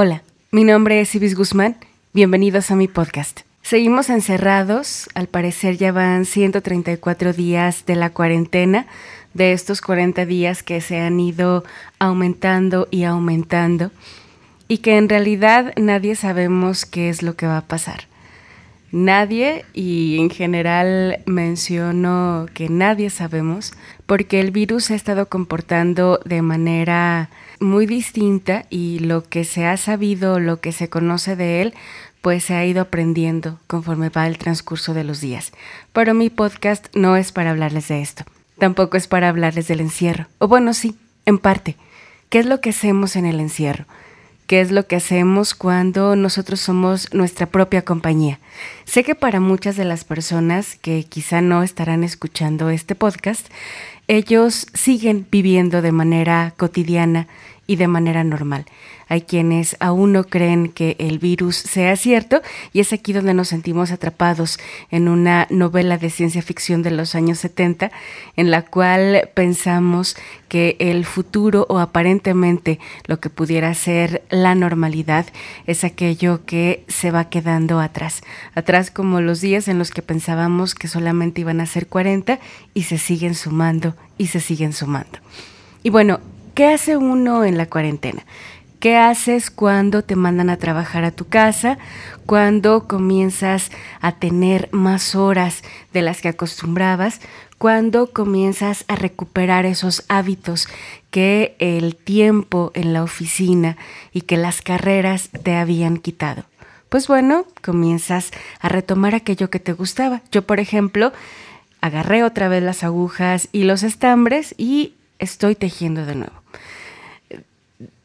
Hola, mi nombre es Ibis Guzmán. Bienvenidos a mi podcast. Seguimos encerrados, al parecer ya van 134 días de la cuarentena, de estos 40 días que se han ido aumentando y aumentando y que en realidad nadie sabemos qué es lo que va a pasar. Nadie, y en general menciono que nadie sabemos, porque el virus se ha estado comportando de manera muy distinta y lo que se ha sabido, lo que se conoce de él, pues se ha ido aprendiendo conforme va el transcurso de los días. Pero mi podcast no es para hablarles de esto, tampoco es para hablarles del encierro, o bueno, sí, en parte. ¿Qué es lo que hacemos en el encierro? Qué es lo que hacemos cuando nosotros somos nuestra propia compañía. Sé que para muchas de las personas que quizá no estarán escuchando este podcast, ellos siguen viviendo de manera cotidiana y de manera normal. Hay quienes aún no creen que el virus sea cierto y es aquí donde nos sentimos atrapados en una novela de ciencia ficción de los años 70 en la cual pensamos que el futuro o aparentemente lo que pudiera ser la normalidad es aquello que se va quedando atrás. Atrás como los días en los que pensábamos que solamente iban a ser 40 y se siguen sumando y se siguen sumando. Y bueno, ¿qué hace uno en la cuarentena? ¿Qué haces cuando te mandan a trabajar a tu casa? Cuando comienzas a tener más horas de las que acostumbrabas? Cuando comienzas a recuperar esos hábitos que el tiempo en la oficina y que las carreras te habían quitado? Pues bueno, comienzas a retomar aquello que te gustaba. Yo, por ejemplo, agarré otra vez las agujas y los estambres y estoy tejiendo de nuevo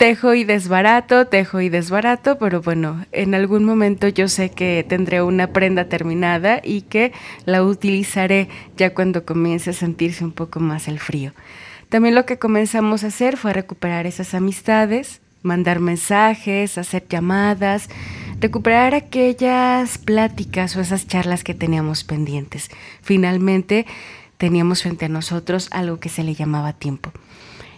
tejo y desbarato, tejo y desbarato, pero bueno, en algún momento yo sé que tendré una prenda terminada y que la utilizaré ya cuando comience a sentirse un poco más el frío. También lo que comenzamos a hacer fue recuperar esas amistades, mandar mensajes, hacer llamadas, recuperar aquellas pláticas o esas charlas que teníamos pendientes. Finalmente teníamos frente a nosotros algo que se le llamaba tiempo.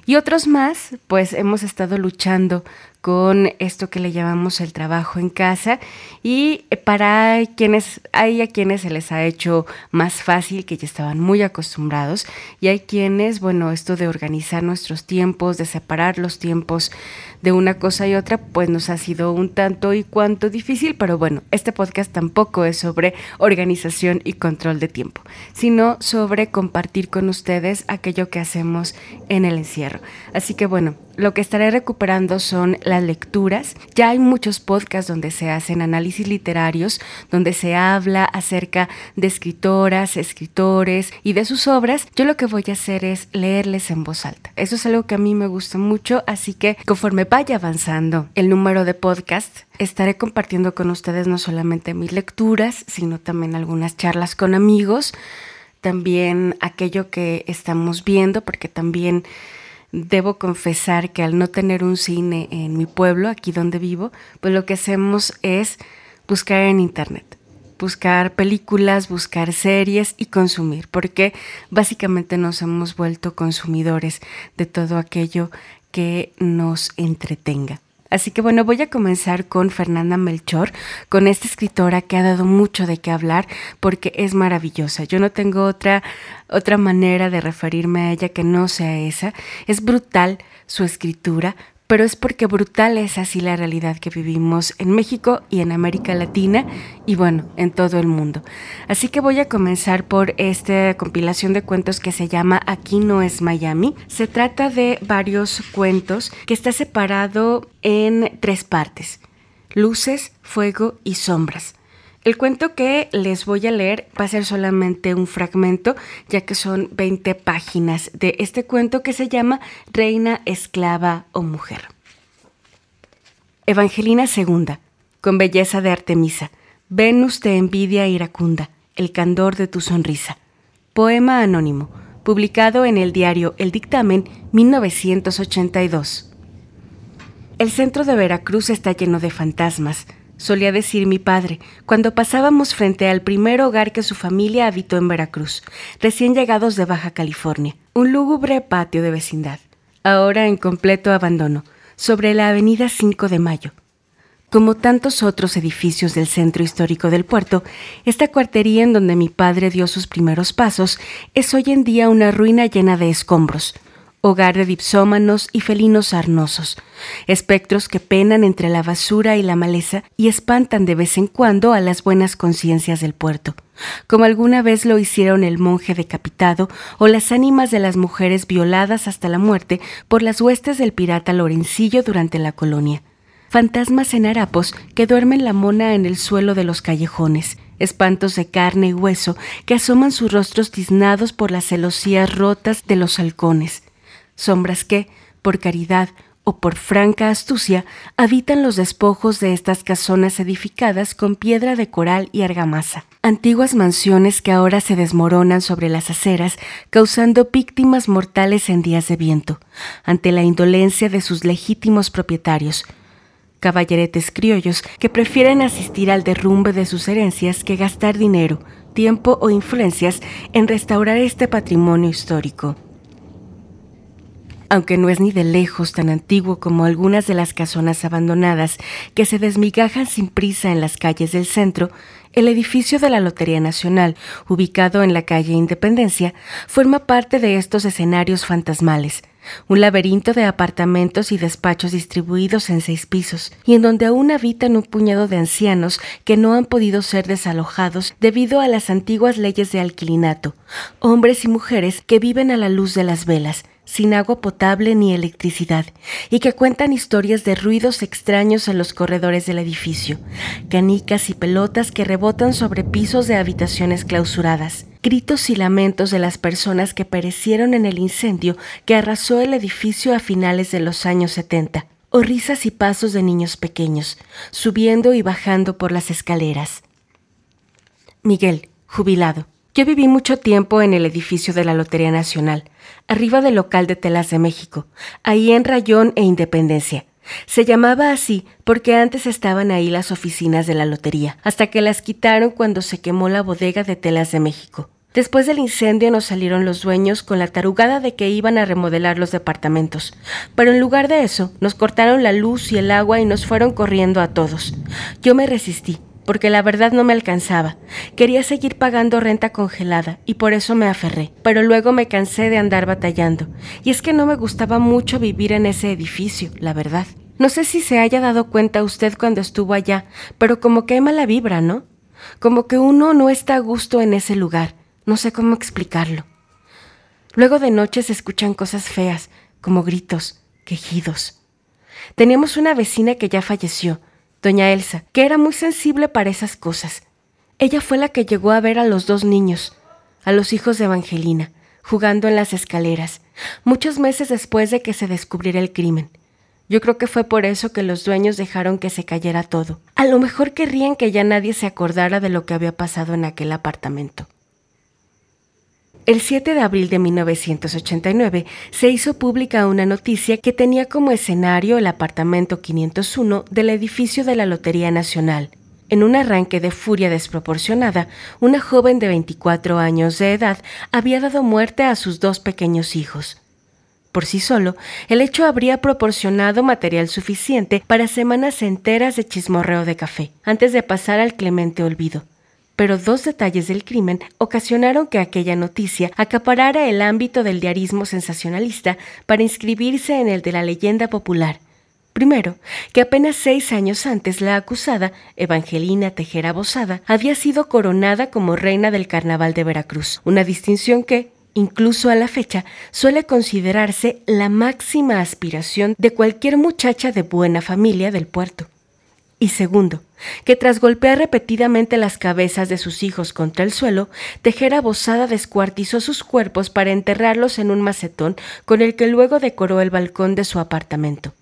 Y otros más, pues hemos estado luchando con esto que le llamamos el trabajo en casa y para quienes hay a quienes se les ha hecho más fácil que ya estaban muy acostumbrados y hay quienes, bueno, esto de organizar nuestros tiempos, de separar los tiempos de una cosa y otra, pues nos ha sido un tanto y cuanto difícil, pero bueno, este podcast tampoco es sobre organización y control de tiempo, sino sobre compartir con ustedes aquello que hacemos en el encierro. Así que bueno, lo que estaré recuperando son las lecturas. Ya hay muchos podcasts donde se hacen análisis literarios, donde se habla acerca de escritoras, escritores y de sus obras. Yo lo que voy a hacer es leerles en voz alta. Eso es algo que a mí me gusta mucho, así que conforme vaya avanzando el número de podcasts, estaré compartiendo con ustedes no solamente mis lecturas, sino también algunas charlas con amigos, también aquello que estamos viendo, porque también debo confesar que al no tener un cine en mi pueblo, aquí donde vivo, pues lo que hacemos es buscar en internet, buscar películas, buscar series y consumir, porque básicamente nos hemos vuelto consumidores de todo aquello que nos entretenga. Así que bueno, voy a comenzar con Fernanda Melchor, con esta escritora que ha dado mucho de qué hablar porque es maravillosa. Yo no tengo otra otra manera de referirme a ella que no sea esa. Es brutal su escritura, pero es porque brutal es así la realidad que vivimos en México y en América Latina y bueno, en todo el mundo. Así que voy a comenzar por esta compilación de cuentos que se llama Aquí no es Miami. Se trata de varios cuentos que está separado en tres partes. Luces, fuego y sombras. El cuento que les voy a leer va a ser solamente un fragmento, ya que son 20 páginas de este cuento que se llama Reina, Esclava o Mujer. Evangelina II, con belleza de Artemisa, Venus de envidia iracunda, el candor de tu sonrisa. Poema anónimo, publicado en el diario El Dictamen 1982. El centro de Veracruz está lleno de fantasmas, solía decir mi padre, cuando pasábamos frente al primer hogar que su familia habitó en Veracruz, recién llegados de Baja California, un lúgubre patio de vecindad, ahora en completo abandono, sobre la avenida 5 de Mayo. Como tantos otros edificios del centro histórico del puerto, esta cuartería en donde mi padre dio sus primeros pasos es hoy en día una ruina llena de escombros, hogar de dipsómanos y felinos sarnosos, espectros que penan entre la basura y la maleza y espantan de vez en cuando a las buenas conciencias del puerto, como alguna vez lo hicieron el monje decapitado o las ánimas de las mujeres violadas hasta la muerte por las huestes del pirata Lorencillo durante la colonia. Fantasmas en harapos que duermen la mona en el suelo de los callejones, espantos de carne y hueso que asoman sus rostros tiznados por las celosías rotas de los halcones, sombras que, por caridad o por franca astucia, habitan los despojos de estas casonas edificadas con piedra de coral y argamasa. Antiguas mansiones que ahora se desmoronan sobre las aceras, causando víctimas mortales en días de viento, ante la indolencia de sus legítimos propietarios, caballeretes criollos que prefieren asistir al derrumbe de sus herencias que gastar dinero, tiempo o influencias en restaurar este patrimonio histórico aunque no es ni de lejos tan antiguo como algunas de las casonas abandonadas que se desmigajan sin prisa en las calles del centro, el edificio de la Lotería Nacional, ubicado en la calle Independencia, forma parte de estos escenarios fantasmales, un laberinto de apartamentos y despachos distribuidos en seis pisos, y en donde aún habitan un puñado de ancianos que no han podido ser desalojados debido a las antiguas leyes de alquilinato, hombres y mujeres que viven a la luz de las velas, sin agua potable ni electricidad, y que cuentan historias de ruidos extraños en los corredores del edificio, canicas y pelotas que rebotan sobre pisos de habitaciones clausuradas, gritos y lamentos de las personas que perecieron en el incendio que arrasó el edificio a finales de los años 70, o risas y pasos de niños pequeños, subiendo y bajando por las escaleras. Miguel, jubilado. Yo viví mucho tiempo en el edificio de la Lotería Nacional, arriba del local de telas de México, ahí en Rayón e Independencia. Se llamaba así porque antes estaban ahí las oficinas de la lotería, hasta que las quitaron cuando se quemó la bodega de telas de México. Después del incendio nos salieron los dueños con la tarugada de que iban a remodelar los departamentos, pero en lugar de eso nos cortaron la luz y el agua y nos fueron corriendo a todos. Yo me resistí, porque la verdad no me alcanzaba. Quería seguir pagando renta congelada y por eso me aferré, pero luego me cansé de andar batallando. Y es que no me gustaba mucho vivir en ese edificio, la verdad. No sé si se haya dado cuenta usted cuando estuvo allá, pero como que la vibra, ¿no? Como que uno no está a gusto en ese lugar. No sé cómo explicarlo. Luego de noche se escuchan cosas feas, como gritos, quejidos. Teníamos una vecina que ya falleció, doña Elsa, que era muy sensible para esas cosas. Ella fue la que llegó a ver a los dos niños, a los hijos de Evangelina, jugando en las escaleras, muchos meses después de que se descubriera el crimen. Yo creo que fue por eso que los dueños dejaron que se cayera todo. A lo mejor querrían que ya nadie se acordara de lo que había pasado en aquel apartamento. El 7 de abril de 1989 se hizo pública una noticia que tenía como escenario el apartamento 501 del edificio de la Lotería Nacional. En un arranque de furia desproporcionada, una joven de 24 años de edad había dado muerte a sus dos pequeños hijos. Por sí solo, el hecho habría proporcionado material suficiente para semanas enteras de chismorreo de café, antes de pasar al clemente olvido pero dos detalles del crimen ocasionaron que aquella noticia acaparara el ámbito del diarismo sensacionalista para inscribirse en el de la leyenda popular. Primero, que apenas seis años antes la acusada, Evangelina Tejera Bosada, había sido coronada como reina del Carnaval de Veracruz, una distinción que, incluso a la fecha, suele considerarse la máxima aspiración de cualquier muchacha de buena familia del puerto. Y segundo, que tras golpear repetidamente las cabezas de sus hijos contra el suelo, Tejera Bosada descuartizó sus cuerpos para enterrarlos en un macetón con el que luego decoró el balcón de su apartamento.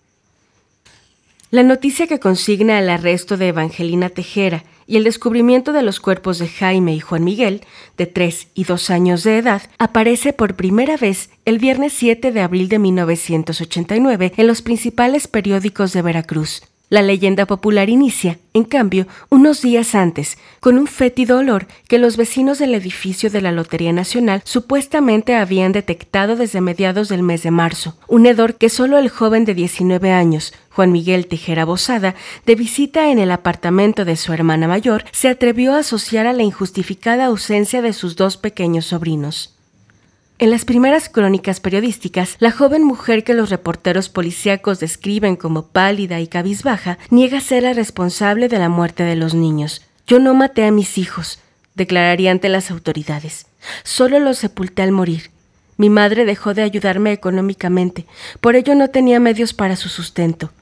La noticia que consigna el arresto de Evangelina Tejera y el descubrimiento de los cuerpos de Jaime y Juan Miguel, de tres y dos años de edad, aparece por primera vez el viernes 7 de abril de 1989 en los principales periódicos de Veracruz La leyenda popular inicia, en cambio, unos días antes, con un fétido olor que los vecinos del edificio de la Lotería Nacional supuestamente habían detectado desde mediados del mes de marzo, un hedor que solo el joven de 19 años, Juan Miguel Tijera Bosada, de visita en el apartamento de su hermana mayor, se atrevió a asociar a la injustificada ausencia de sus dos pequeños sobrinos. En las primeras crónicas periodísticas, la joven mujer que los reporteros policíacos describen como pálida y cabizbaja niega ser la responsable de la muerte de los niños. Yo no maté a mis hijos, declararía ante las autoridades. Solo los sepulté al morir. Mi madre dejó de ayudarme económicamente, por ello no tenía medios para su sustento.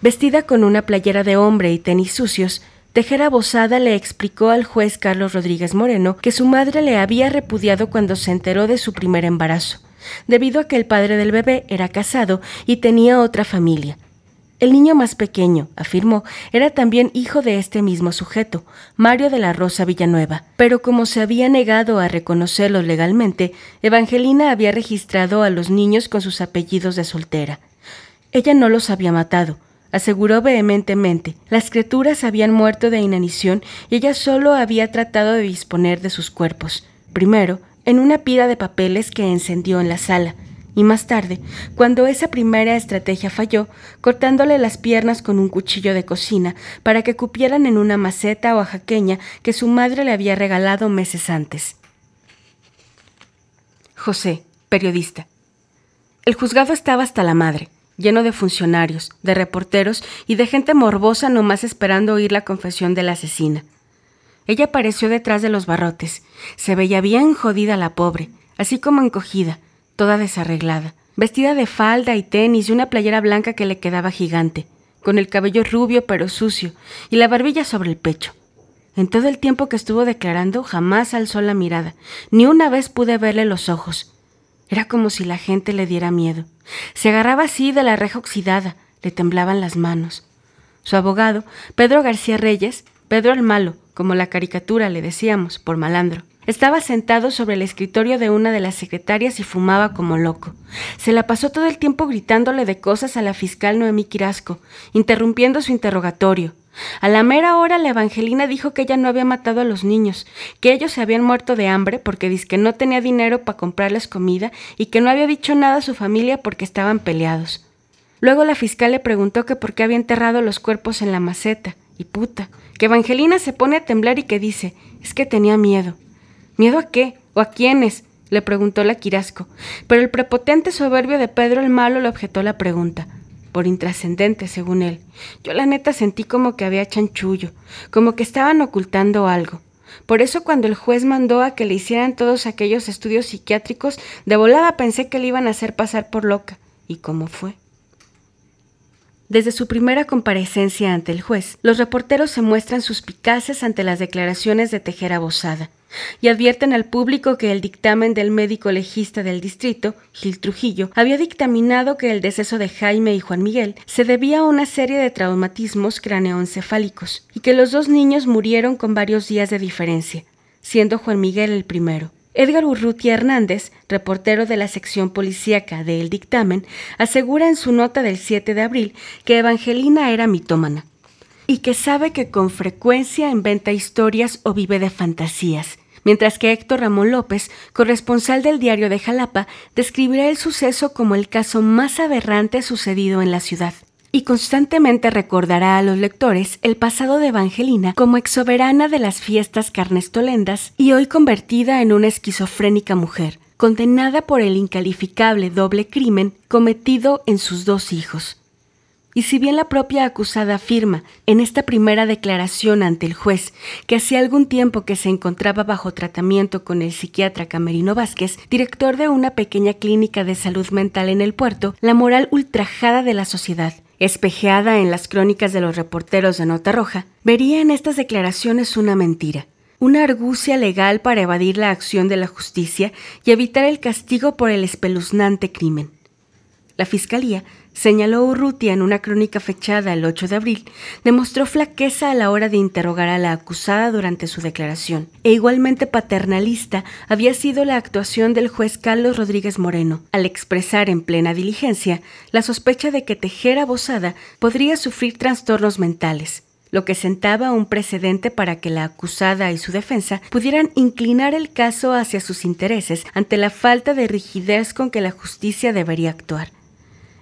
Vestida con una playera de hombre y tenis sucios, Tejera Bosada le explicó al juez Carlos Rodríguez Moreno que su madre le había repudiado cuando se enteró de su primer embarazo, debido a que el padre del bebé era casado y tenía otra familia. El niño más pequeño, afirmó, era también hijo de este mismo sujeto, Mario de la Rosa Villanueva, pero como se había negado a reconocerlo legalmente, Evangelina había registrado a los niños con sus apellidos de soltera. Ella no los había matado, aseguró vehementemente. Las criaturas habían muerto de inanición y ella solo había tratado de disponer de sus cuerpos. Primero, en una pila de papeles que encendió en la sala, y más tarde, cuando esa primera estrategia falló, cortándole las piernas con un cuchillo de cocina para que cupieran en una maceta oaxaqueña que su madre le había regalado meses antes. José, periodista. El juzgado estaba hasta la madre lleno de funcionarios, de reporteros y de gente morbosa nomás esperando oír la confesión de la asesina. Ella apareció detrás de los barrotes. Se veía bien jodida la pobre, así como encogida, toda desarreglada, vestida de falda y tenis y una playera blanca que le quedaba gigante, con el cabello rubio pero sucio y la barbilla sobre el pecho. En todo el tiempo que estuvo declarando jamás alzó la mirada, ni una vez pude verle los ojos. Era como si la gente le diera miedo. Se agarraba así de la reja oxidada, le temblaban las manos. Su abogado, Pedro García Reyes, Pedro el Malo, como la caricatura le decíamos, por malandro, estaba sentado sobre el escritorio de una de las secretarias y fumaba como loco. Se la pasó todo el tiempo gritándole de cosas a la fiscal Noemí Quirasco, interrumpiendo su interrogatorio. A la mera hora la Evangelina dijo que ella no había matado a los niños, que ellos se habían muerto de hambre porque que no tenía dinero para comprarles comida y que no había dicho nada a su familia porque estaban peleados. Luego la fiscal le preguntó que por qué había enterrado los cuerpos en la maceta, y puta, que Evangelina se pone a temblar y que dice, es que tenía miedo. ¿Miedo a qué? ¿O a quiénes? le preguntó la Quirasco, pero el prepotente soberbio de Pedro el Malo le objetó la pregunta por intrascendente, según él. Yo la neta sentí como que había chanchullo, como que estaban ocultando algo. Por eso cuando el juez mandó a que le hicieran todos aquellos estudios psiquiátricos, de volada pensé que le iban a hacer pasar por loca. ¿Y cómo fue? Desde su primera comparecencia ante el juez, los reporteros se muestran suspicaces ante las declaraciones de Tejera Bosada y advierten al público que el dictamen del médico legista del distrito, Gil Trujillo, había dictaminado que el deceso de Jaime y Juan Miguel se debía a una serie de traumatismos craneoencefálicos y que los dos niños murieron con varios días de diferencia, siendo Juan Miguel el primero. Edgar Urrutia Hernández, reportero de la sección policíaca de El Dictamen, asegura en su nota del 7 de abril que Evangelina era mitómana y que sabe que con frecuencia inventa historias o vive de fantasías, mientras que Héctor Ramón López, corresponsal del diario de Jalapa, describirá el suceso como el caso más aberrante sucedido en la ciudad y constantemente recordará a los lectores el pasado de Evangelina como exsoberana de las fiestas carnestolendas y hoy convertida en una esquizofrénica mujer, condenada por el incalificable doble crimen cometido en sus dos hijos. Y si bien la propia acusada afirma en esta primera declaración ante el juez que hacía algún tiempo que se encontraba bajo tratamiento con el psiquiatra Camerino Vázquez, director de una pequeña clínica de salud mental en el puerto, la moral ultrajada de la sociedad espejeada en las crónicas de los reporteros de Nota Roja, vería en estas declaraciones una mentira, una argucia legal para evadir la acción de la justicia y evitar el castigo por el espeluznante crimen. La Fiscalía señaló Urrutia en una crónica fechada el 8 de abril, demostró flaqueza a la hora de interrogar a la acusada durante su declaración, e igualmente paternalista había sido la actuación del juez Carlos Rodríguez Moreno, al expresar en plena diligencia la sospecha de que Tejera Bosada podría sufrir trastornos mentales, lo que sentaba un precedente para que la acusada y su defensa pudieran inclinar el caso hacia sus intereses ante la falta de rigidez con que la justicia debería actuar.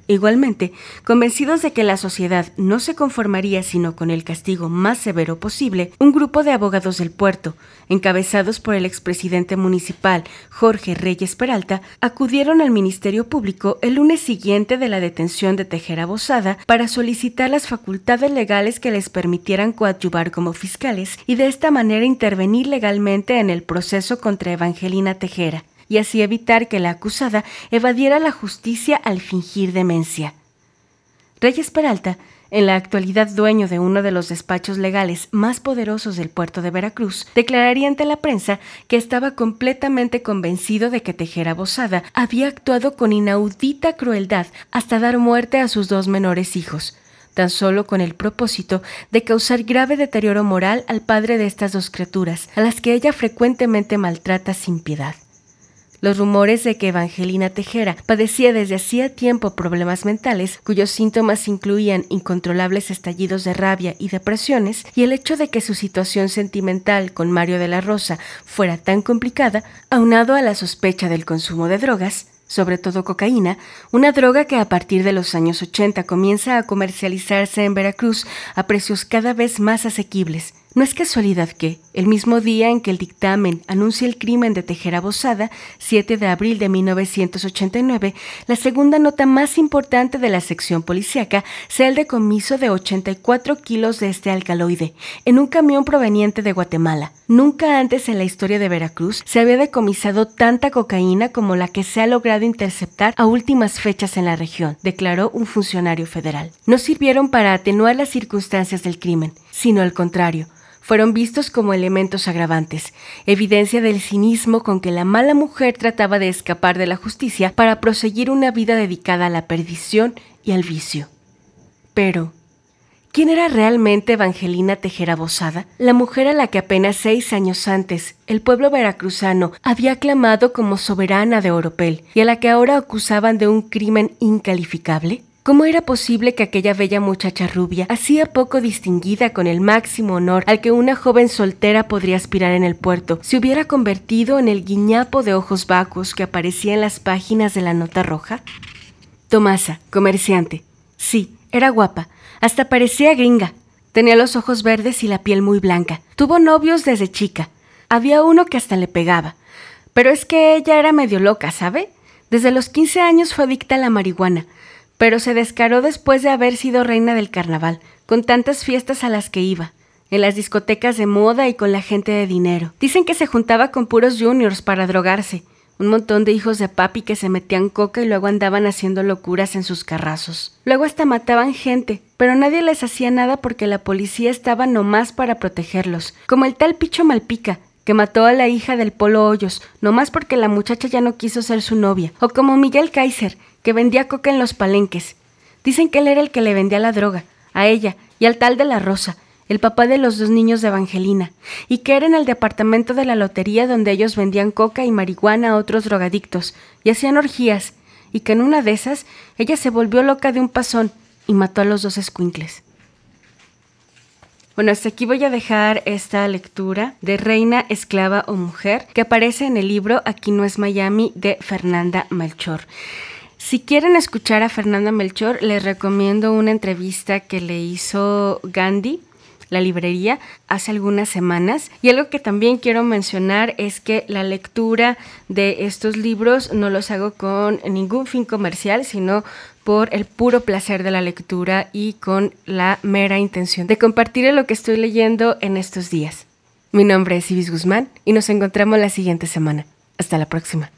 Igualmente, convencidos de que la sociedad no se conformaría sino con el castigo más severo posible, un grupo de abogados del puerto, encabezados por el expresidente municipal Jorge Reyes Peralta, acudieron al Ministerio Público el lunes siguiente de la detención de Tejera Bosada para solicitar las facultades legales que les permitieran coadyuvar como fiscales y de esta manera intervenir legalmente en el proceso contra Evangelina Tejera y así evitar que la acusada evadiera la justicia al fingir demencia. Reyes Peralta, en la actualidad dueño de uno de los despachos legales más poderosos del puerto de Veracruz, declararía ante la prensa que estaba completamente convencido de que Tejera Bosada había actuado con inaudita crueldad hasta dar muerte a sus dos menores hijos, tan solo con el propósito de causar grave deterioro moral al padre de estas dos criaturas, a las que ella frecuentemente maltrata sin piedad. Los rumores de que Evangelina Tejera padecía desde hacía tiempo problemas mentales, cuyos síntomas incluían incontrolables estallidos de rabia y depresiones, y el hecho de que su situación sentimental con Mario de la Rosa fuera tan complicada, aunado a la sospecha del consumo de drogas, sobre todo cocaína, una droga que a partir de los años 80 comienza a comercializarse en Veracruz a precios cada vez más asequibles, no es casualidad que, el mismo día en que el dictamen anuncia el crimen de Tejera Bosada, 7 de abril de 1989, la segunda nota más importante de la sección policíaca sea el decomiso de 84 kilos de este alcaloide en un camión proveniente de Guatemala. Nunca antes en la historia de Veracruz se había decomisado tanta cocaína como la que se ha logrado interceptar a últimas fechas en la región, declaró un funcionario federal. No sirvieron para atenuar las circunstancias del crimen, sino al contrario, fueron vistos como elementos agravantes, evidencia del cinismo con que la mala mujer trataba de escapar de la justicia para proseguir una vida dedicada a la perdición y al vicio. Pero, ¿quién era realmente Evangelina Tejera Bosada? La mujer a la que apenas seis años antes el pueblo veracruzano había aclamado como soberana de Oropel y a la que ahora acusaban de un crimen incalificable? ¿Cómo era posible que aquella bella muchacha rubia, hacía poco distinguida con el máximo honor al que una joven soltera podría aspirar en el puerto, se hubiera convertido en el guiñapo de ojos vacuos que aparecía en las páginas de la nota roja? Tomasa, comerciante. Sí, era guapa, hasta parecía gringa. Tenía los ojos verdes y la piel muy blanca. Tuvo novios desde chica. Había uno que hasta le pegaba. Pero es que ella era medio loca, ¿sabe? Desde los 15 años fue adicta a la marihuana pero se descaró después de haber sido reina del carnaval, con tantas fiestas a las que iba, en las discotecas de moda y con la gente de dinero. Dicen que se juntaba con puros juniors para drogarse, un montón de hijos de papi que se metían coca y luego andaban haciendo locuras en sus carrazos. Luego hasta mataban gente, pero nadie les hacía nada porque la policía estaba nomás para protegerlos, como el tal Picho Malpica, que mató a la hija del Polo Hoyos, nomás porque la muchacha ya no quiso ser su novia, o como Miguel Kaiser, que vendía coca en los palenques. Dicen que él era el que le vendía la droga, a ella y al tal de la Rosa, el papá de los dos niños de Evangelina, y que era en el departamento de la lotería donde ellos vendían coca y marihuana a otros drogadictos, y hacían orgías, y que en una de esas ella se volvió loca de un pasón y mató a los dos escuincles. Bueno, hasta aquí voy a dejar esta lectura de Reina, Esclava o Mujer, que aparece en el libro Aquí no es Miami de Fernanda Melchor. Si quieren escuchar a Fernanda Melchor, les recomiendo una entrevista que le hizo Gandhi, la librería, hace algunas semanas. Y algo que también quiero mencionar es que la lectura de estos libros no los hago con ningún fin comercial, sino por el puro placer de la lectura y con la mera intención de compartir lo que estoy leyendo en estos días. Mi nombre es Ibis Guzmán y nos encontramos la siguiente semana. Hasta la próxima.